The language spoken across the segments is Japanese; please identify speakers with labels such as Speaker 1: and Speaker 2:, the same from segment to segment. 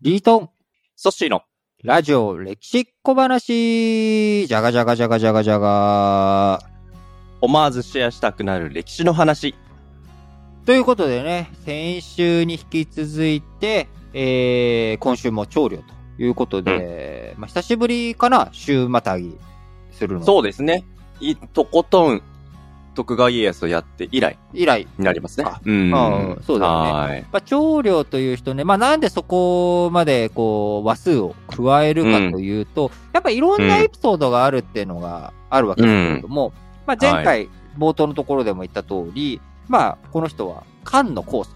Speaker 1: リートン、
Speaker 2: ソッシーの。
Speaker 1: ラジオ歴史小話、じゃがじゃがじゃがじゃがじゃが。
Speaker 2: 思わずシェアしたくなる歴史の話。
Speaker 1: ということでね、先週に引き続いて、えー、今週も長領ということで、まあ久しぶりかな、週またぎするの。
Speaker 2: そうですね。い、とことん、徳川家康をやって以来
Speaker 1: 以来。
Speaker 2: になりますね。
Speaker 1: あ。
Speaker 2: うん。
Speaker 1: うんそうだよね。
Speaker 2: はい。
Speaker 1: まあ、長領という人ね、まあなんでそこまでこう、話数を加えるかというと、やっぱいろんなエピソードがあるっていうのがあるわけですけれども、まあ前回冒頭のところでも言った通り、まあこの人は漢の酵素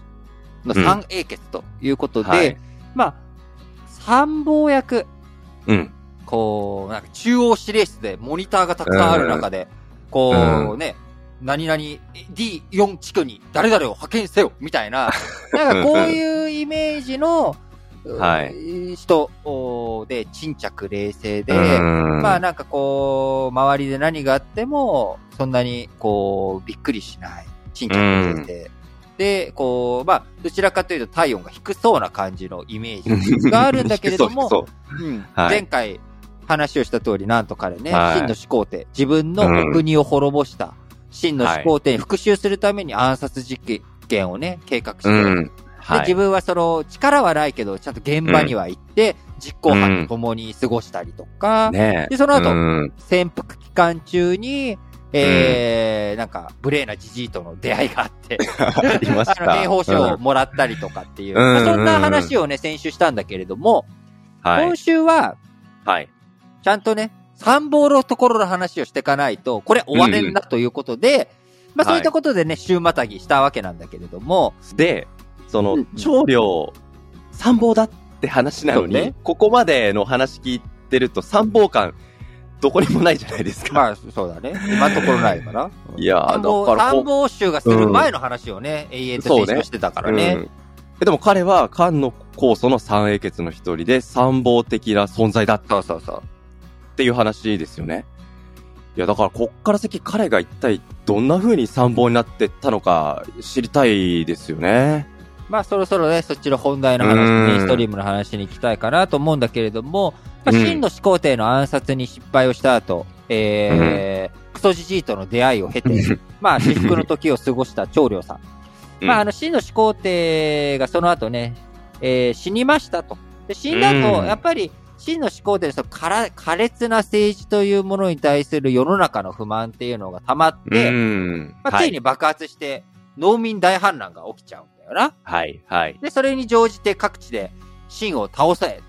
Speaker 1: の三英傑ということで、
Speaker 2: はい。
Speaker 1: まあ参謀役、
Speaker 2: うん。
Speaker 1: こう、なんか中央指令室でモニターがたくさんある中で、こうね、何々 D4 地区に誰々を派遣せよみたいな、なんかこういうイメージの、
Speaker 2: はい。
Speaker 1: 人で、沈着冷静で、
Speaker 2: うん。
Speaker 1: まあなんかこう、周りで何があっても、そんなにこう、びっくりしない。沈着冷静。で、こう、まあ、どちらかというと体温が低そうな感じのイメージがあるんだけれども、
Speaker 2: そう
Speaker 1: う。ん。
Speaker 2: はい。
Speaker 1: 前回話をした通り、なんと彼ね、
Speaker 2: はい。
Speaker 1: 真の始皇帝、自分のお国を滅ぼした真の始皇帝に復讐するために暗殺実験をね、計画して、
Speaker 2: そううん。
Speaker 1: で
Speaker 2: はい。
Speaker 1: 自分はその力はないけど、ちゃんと現場には行って、実行犯と共に過ごしたりとか、
Speaker 2: ね
Speaker 1: で、その後、
Speaker 2: うん。
Speaker 1: 潜伏期間中に、えー、なんか、無礼なじじいとの出会いがあって、
Speaker 2: ありまし
Speaker 1: あの、兵
Speaker 2: た。
Speaker 1: 法書を
Speaker 2: うん。
Speaker 1: もらったりとかっていう、
Speaker 2: うん
Speaker 1: まあそんな話をね、先週したんだけれども、今
Speaker 2: はい。
Speaker 1: 週は、
Speaker 2: はい。
Speaker 1: ちゃんとね、参謀のところの話をしていかないと、これ終われんなということで、まあそういったことでね、週またぎしたわけなんだけれども、
Speaker 2: で、その
Speaker 1: うん、
Speaker 2: 長領、参謀だって話なのに、
Speaker 1: ね
Speaker 2: ここまでの話聞いてると参謀感、どこにもないじゃないですか。
Speaker 1: まあそうだね。今のところないから。
Speaker 2: いやだから
Speaker 1: 参謀集がする前の話をね、永遠と先週してたからね。
Speaker 2: うんでも彼は、漢の酵素の三英傑の一人で、参謀的な存在だっ
Speaker 1: そうそうそう。
Speaker 2: ていう話ですよね。いや、だからこっから先彼が一体どんな風に参謀になってったのか知りたいですよね。
Speaker 1: まあそろそろね、そっちの本題の話、インストリームの話に行きたいかなと思うんだけれども、まあ、
Speaker 2: うん
Speaker 1: 真の始皇帝の暗殺に失敗をした後、えー、クソジジイとの出会いを経て、まあ、至福の時を過ごした長領さん。まあ、あの、真の始皇帝がその後ね、えー死にましたと。で、死んだ後、
Speaker 2: うん
Speaker 1: やっぱり、真の始皇帝のそのから苛烈な政治というものに対する世の中の不満っていうのが溜まって、
Speaker 2: うん。
Speaker 1: まあ、
Speaker 2: はい。
Speaker 1: ついに爆発して、農民大反乱が起きちゃうんだよな。
Speaker 2: はい。はい。
Speaker 1: で、それに乗じて各地で、秦を倒せ、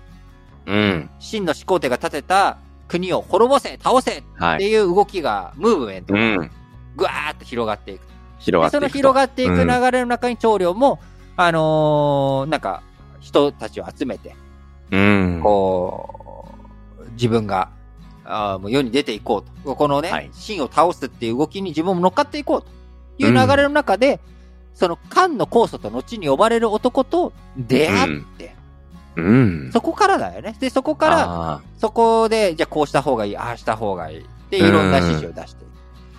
Speaker 2: うん。
Speaker 1: 秦の始皇帝が建てた国を滅ぼせ、倒せっ
Speaker 2: はい。
Speaker 1: ていう動きが、ムーブメントが
Speaker 2: うん。
Speaker 1: ぐわーっと広がっていく。
Speaker 2: 広がっていく
Speaker 1: その広がっていく
Speaker 2: うん
Speaker 1: 流れの中に長領も、あのーなんか、人たちを集めて、
Speaker 2: うん。
Speaker 1: こう、自分が、あーもう世に出ていこうと。このね、
Speaker 2: はい
Speaker 1: 秦を倒すっていう動きに自分も乗っかっていこうという流れの中で、その漢の酵素と後に呼ばれる男と出会って、
Speaker 2: うん。
Speaker 1: そこからだよね。で、そこから、
Speaker 2: ら、
Speaker 1: そこで、じゃあこうした方がいい、ああした方がいい。で、いろんな指示を出していく。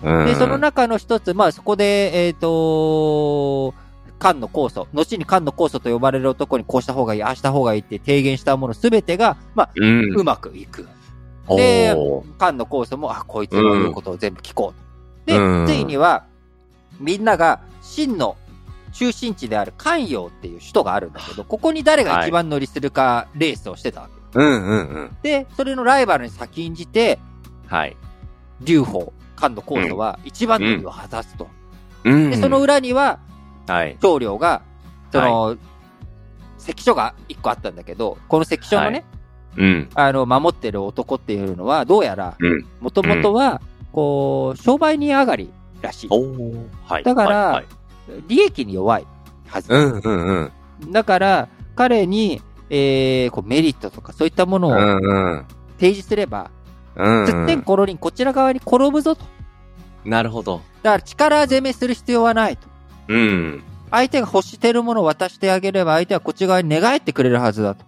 Speaker 2: うん
Speaker 1: で、その中の一つ、まあそこで、えっ、と漢の酵素、後に漢の酵素と呼ばれる男にこうした方がいい、ああした方がいいって提言したものすべてが、まあ、
Speaker 2: うん。
Speaker 1: うまくいく。で
Speaker 2: おー
Speaker 1: 漢の酵素も、あ、こいつの言うことを全部聞こうと。で、
Speaker 2: うん
Speaker 1: ついには、みんなが、真の中心地である関陽っていう首都があるんだけど、ここに誰が一番乗りするかレースをしてたわけ。
Speaker 2: うんうんうん。
Speaker 1: で、それのライバルに先んじて、
Speaker 2: はい。
Speaker 1: 劉邦、漢の酵素は一番乗りを果たすと。
Speaker 2: うん。
Speaker 1: で、その裏には、
Speaker 2: はい。
Speaker 1: 長領が、その、関所が一個あったんだけど、この関所のね、
Speaker 2: うん。
Speaker 1: あの、守ってる男っていうのは、どうやら、
Speaker 2: うん。
Speaker 1: もともとは、こう、商売人上がりらしい。
Speaker 2: はい。
Speaker 1: だから
Speaker 2: はいはい
Speaker 1: 利益に弱いはず。
Speaker 2: うんうんうん。
Speaker 1: だから、彼に、えー、こうメリットとかそういったものを。提示すれば、
Speaker 2: うん
Speaker 1: つってんころりんこちら側に転ぶぞと。
Speaker 2: なるほど。
Speaker 1: だから力攻めする必要はないと。
Speaker 2: うん。
Speaker 1: 相手が欲してるものを渡してあげれば、相手はこっち側に寝返ってくれるはずだと。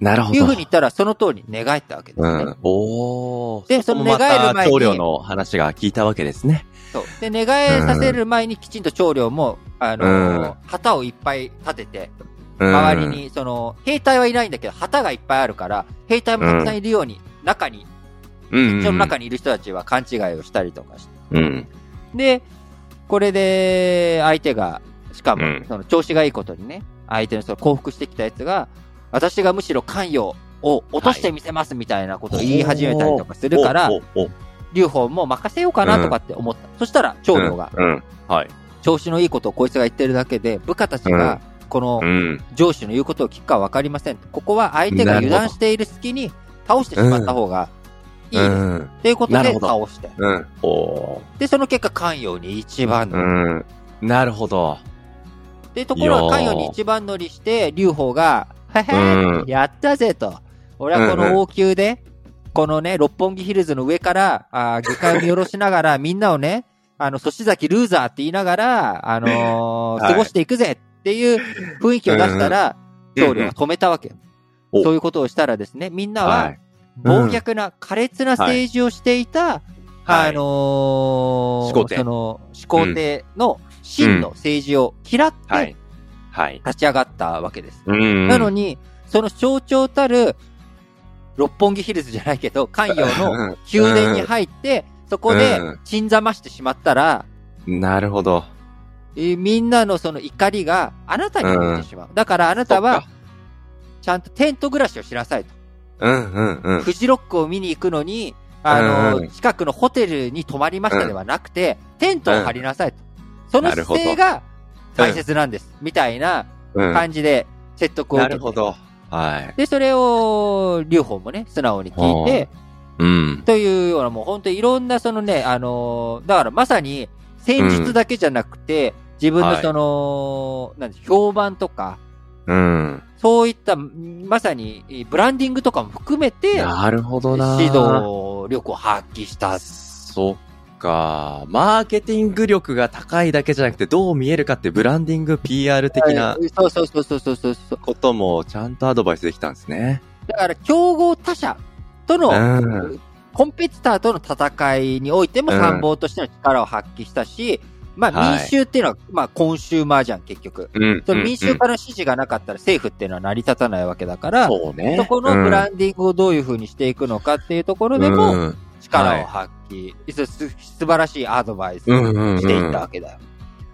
Speaker 2: なるほど。
Speaker 1: いうふうに言ったら、その通りに寝返ったわけですね。
Speaker 2: うん。おー。
Speaker 1: で
Speaker 2: そ
Speaker 1: の寝返る前に
Speaker 2: 長領の話が聞いたわけですね。
Speaker 1: そう。で、寝返させる前にきちんと長領も、あのー
Speaker 2: うん
Speaker 1: 旗をいっぱい立てて、周りに、その、兵隊はいないんだけど、旗がいっぱいあるから、兵隊もたくさんいるように、中に、
Speaker 2: うん。
Speaker 1: その中にいる人たちは勘違いをしたりとかして。
Speaker 2: うん。
Speaker 1: で、これで、相手が、しかも
Speaker 2: うん、
Speaker 1: その調子がいいことにね、相手のその降伏してきたやつが、私がむしろ関与を落としてみせますみたいなことを言い始めたりとかするから、劉邦も任せようかなとかって思った。そしたら、長領が。調子のいいことをこいつが言ってるだけで、部下たちが、この
Speaker 2: うん。
Speaker 1: 上司の言うことを聞くかわかりません。ここは相手が油断している隙に倒してしまった方がいいです。
Speaker 2: うん。
Speaker 1: っていうことで
Speaker 2: なるほど
Speaker 1: 倒して。
Speaker 2: うん。お
Speaker 1: で、その結果、関与に一番乗り。
Speaker 2: うん。なるほど。
Speaker 1: で、ところが関与に一番乗りして、劉邦が、へへ、
Speaker 2: うん
Speaker 1: やったぜと。俺はこの王宮で、このね、六本木ヒルズの上から、あー下界を見下ろしながら、みんなをね、あの、粗志崎ルーザーって言いながら、あのー
Speaker 2: はい
Speaker 1: 過ごしていくぜっていう雰囲気を出したら、
Speaker 2: うん
Speaker 1: 長領は止めたわけよ。
Speaker 2: お
Speaker 1: そういうことをしたらですね、みんな
Speaker 2: は、
Speaker 1: はい暴虐な苛烈な政治をしていた、
Speaker 2: はい。
Speaker 1: あのーその、始皇帝の真の政治を嫌って。立ち上がったわけです。
Speaker 2: うん。
Speaker 1: なのに、その象徴たる、六本木ヒルズじゃないけど、関与の宮殿に入って、そこで
Speaker 2: うん、
Speaker 1: 鎮ざましてしまったら、
Speaker 2: なるほど。
Speaker 1: えーみんなのその怒りがあなたに向いてしまう。だからあなたはちゃんとテント暮らしをしなさいと。
Speaker 2: うんうんうん。
Speaker 1: フジロックを見に行くのに、あの、
Speaker 2: うん
Speaker 1: 近くのホテルに泊まりましたではなくて、テントを張りなさいと。その姿勢が大切なんです。みたいな
Speaker 2: うん。
Speaker 1: 感じで説得を受けて。
Speaker 2: なるほど。はい。
Speaker 1: で、それを、劉邦もね、素直に聞いて、
Speaker 2: うん。
Speaker 1: というような、もう本当にいろんなそのね、あのーだからまさに戦術だけじゃなくて、自分のその、なんで評判とか、
Speaker 2: うん。
Speaker 1: そういった、まさにブランディングとかも含めて、
Speaker 2: なるほどな。
Speaker 1: 指導力を発揮した。
Speaker 2: そっか。マーケティング力が高いだけじゃなくて、どう見えるかってブランディング PR 的な
Speaker 1: そうそうそうそうそうそうそう。
Speaker 2: こともちゃんとアドバイスできたんですね。
Speaker 1: だから、競合他社との、
Speaker 2: うん。
Speaker 1: コンペティターとの戦いにおいても
Speaker 2: うん
Speaker 1: 参謀としての力を発揮したし、まあ
Speaker 2: はい
Speaker 1: 民衆っていうのは、まあコンシューマーじゃん、結局。
Speaker 2: うん。
Speaker 1: その民衆からの支持がなかったら政府っていうのは成り立たないわけだから、そ
Speaker 2: そうね。
Speaker 1: このブランディングをどういう風にしていくのかっていうところでも
Speaker 2: うん
Speaker 1: 力を発揮、すす素晴らしいアドバイスをしていったわけだよ。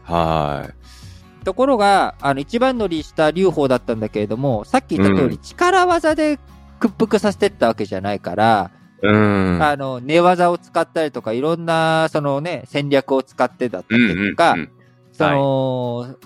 Speaker 2: はい。
Speaker 1: ところが、あの、一番乗りした劉邦だったんだけれども、さっき言った通り、
Speaker 2: うん
Speaker 1: 力技で屈服させてったわけじゃないから、
Speaker 2: うん。
Speaker 1: あの、寝技を使ったりとか、いろんな、そのね、戦略を使ってだった
Speaker 2: うん
Speaker 1: りとか、
Speaker 2: うん
Speaker 1: その、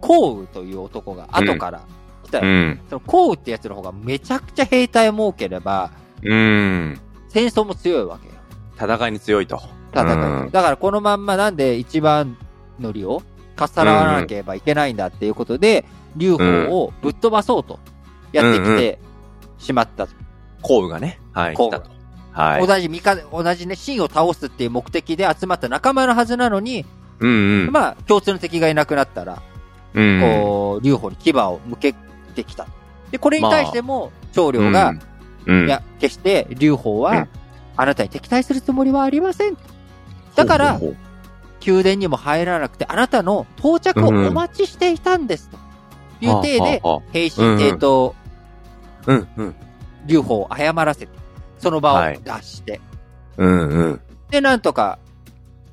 Speaker 1: 項羽という男が後から来たよ、
Speaker 2: うん。
Speaker 1: その項羽ってやつの方がめちゃくちゃ兵隊も多ければ、
Speaker 2: うん。
Speaker 1: 戦争も強いわけよ。
Speaker 2: 戦いに強いと。
Speaker 1: 戦い、
Speaker 2: うん
Speaker 1: だからこのまんまなんで一番乗りをかっさらわなければいけないんだっていうことで、劉邦をぶっ飛ばそうとやってきてしまった。
Speaker 2: 項羽がね。はい。来たと。はい。
Speaker 1: 同じ味方、同じね、秦を倒すっていう目的で集まった仲間のはずなのに、
Speaker 2: うんうん。
Speaker 1: まあ、共通の敵がいなくなったら、
Speaker 2: うん。
Speaker 1: こう、劉邦に牙を向けてきた。で、これに対しても、長領が、
Speaker 2: うん、
Speaker 1: いや、決して劉邦
Speaker 2: う
Speaker 1: は
Speaker 2: ん、
Speaker 1: あなたに敵対するつもりはありません。だから、
Speaker 2: ほうほう
Speaker 1: 宮殿にも入らなくて、あなたの到着をお待ちしていたんです。という
Speaker 2: ほう
Speaker 1: 体で、平身帝と
Speaker 2: あうんうん。
Speaker 1: 劉邦を謝らせて、その場を
Speaker 2: はい
Speaker 1: 出して、
Speaker 2: うんうん。
Speaker 1: で、なんとか、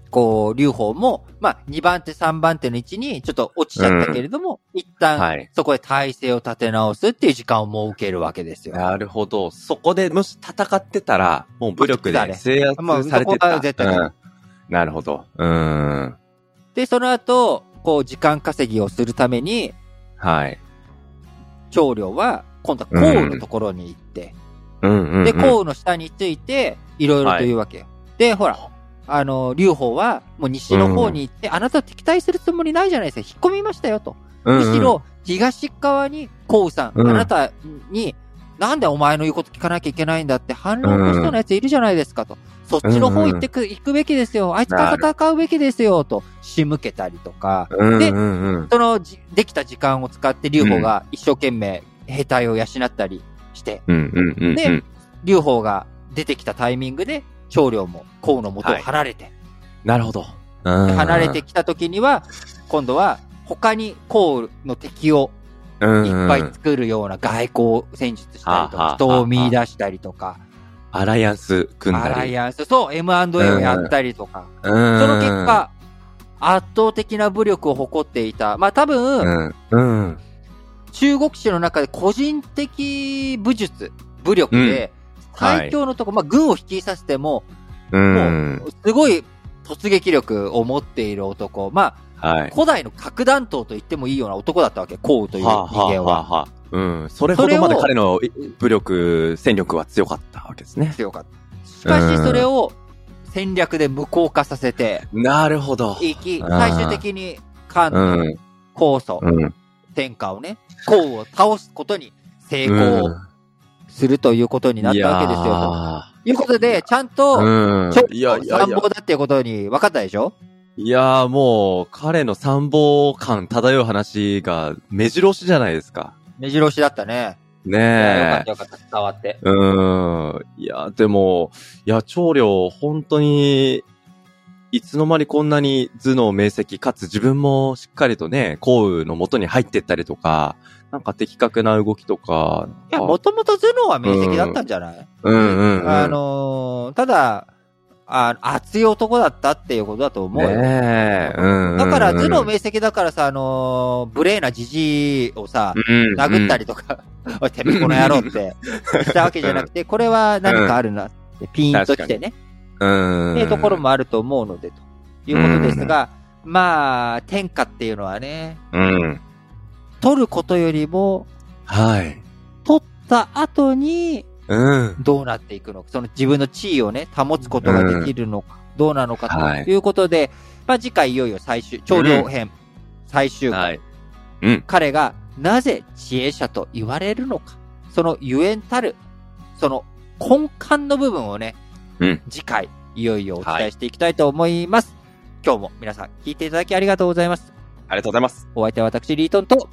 Speaker 1: こう、劉邦も、まあ、2番手、3番手の位置にちょっと落ちちゃったけれども、一旦、
Speaker 2: はい。
Speaker 1: そこで体制を立て直すっていう時間を設けるわけですよ。
Speaker 2: なるほど。そこでもし戦ってたら、もう武力で制圧されてた。
Speaker 1: そこは絶対
Speaker 2: うんなるほど。うん。
Speaker 1: で、その後、こう、時間稼ぎをするために、
Speaker 2: はい。
Speaker 1: 長領は、今度は項羽のところに行って。で、項羽の下について、いろいろと言うわけよ。で、ほら、あの、劉邦は、もう西の方に行って、あなたと敵対するつもりないじゃないですか。引っ込みましたよと。
Speaker 2: うんうん
Speaker 1: むし、ろ、東側に、項羽さん、
Speaker 2: うん
Speaker 1: あなたに、なんでお前の言うこと聞かなきゃいけないんだって反論の人のやついるじゃないですかと。そっちの方行ってく、行くべきですよ。あいつと戦うべきですよ。と、仕向けたりとか、で
Speaker 2: うんうんうん。
Speaker 1: そのじ、できた時間を使って劉邦が一生懸命兵隊を養ったりして、
Speaker 2: うんうんうんうん。
Speaker 1: で劉邦が出てきたタイミングで、長領も項羽の元を離れて、
Speaker 2: なるほど。
Speaker 1: 離れてきた時には、今度は他に項羽の敵をいっぱい作るような外交戦術したりとか、人を見出したりとか。
Speaker 2: アライアンス組んだり。
Speaker 1: アライアンス、そう、M&A をやったりとか。その結果、圧倒的な武力を誇っていた。まあ多分、中国史の中で個人的武術、武力で、最強のとこ、まあ軍を率いさせても、もう、すごい突撃力を持っている男。まあ、はい、古代の核弾頭と言ってもいいような男だったわけ、項羽という人間は。ははは
Speaker 2: うん。それほどまで彼の武力、戦力は強かったわけですね。
Speaker 1: 強かった。しかし、それを戦略で無効化させて、
Speaker 2: なるほど。
Speaker 1: いき、最終的に、漢の酵素、うん、天下をね、項を倒すことに成功するということになったわけですよ。ということで、ちゃんと、超参謀だっていうことに分かったでしょ？
Speaker 2: いやーもう、彼の参謀感漂う話が目白押しじゃないですか。
Speaker 1: 目白押しだったね。
Speaker 2: ねえ。
Speaker 1: よかったよかった、伝わって。
Speaker 2: うん。いや、でも、いや、長領、本当に、いつの間にこんなに頭脳明晰、かつ自分もしっかりとね、降雨の元に入ってったりとか、なんか的確な動きとか。
Speaker 1: いや、もともと頭脳は明晰だったんじゃない、
Speaker 2: うん、うんうんうん。
Speaker 1: あのー、ただ、あ熱い男だったっていうことだと思うよ。
Speaker 2: ねうん
Speaker 1: だから、頭脳明晰だからさ、あのー、無礼なじじいをさ、うん殴ったりとか、おい、てめえこの野郎ってしたわけじゃなくて、これは何かあるなって、ピーンと来てね。
Speaker 2: うん。
Speaker 1: っていうところもあると思うので、ということですが、まあ、天下っていうのはね、
Speaker 2: うん。
Speaker 1: 取ることよりも、
Speaker 2: はい。
Speaker 1: 取った後に、
Speaker 2: うん。
Speaker 1: どうなっていくのか、その自分の地位をね、保つことができるのか、うん、どうなのかということで、はい、まあ次回いよいよ最終、長領編、うん、最終回、はい。
Speaker 2: うん。
Speaker 1: 彼がなぜ知恵者と言われるのか、そのゆえんたる、その根幹の部分をね、
Speaker 2: うん。
Speaker 1: 次回、いよいよお伝えしていきたいと思います。はい、今日も皆さん聞いていただきありがとうございます。
Speaker 2: ありがとうございます。
Speaker 1: お相手は私、リートンと、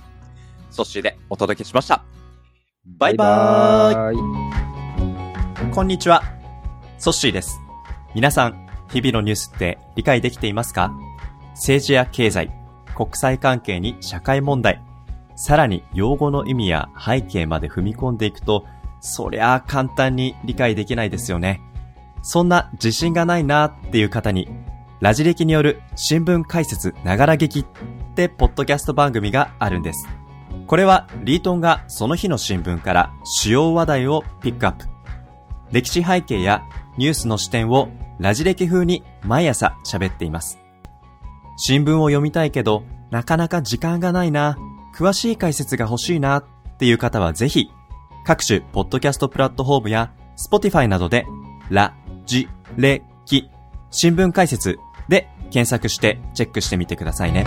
Speaker 2: ソッシーでお届けしました。バイバー
Speaker 3: イこんにちは。ソッシーです。皆さん、日々のニュースって理解できていますか？政治や経済、国際関係に社会問題、さらに用語の意味や背景まで踏み込んでいくと、そりゃあ簡単に理解できないですよね。そんな自信がないなっていう方に、ラジ歴による新聞解説ながら劇ってポッドキャスト番組があるんです。これはリートンがその日の新聞から主要話題をピックアップ。歴史背景やニュースの視点をラジ歴風に毎朝喋っています。新聞を読みたいけど、なかなか時間がないな、詳しい解説が欲しいなっていう方はぜひ、各種ポッドキャストプラットフォームや Spotify などで、ラ、じ、れ、き、新聞解説で検索してチェックしてみてくださいね。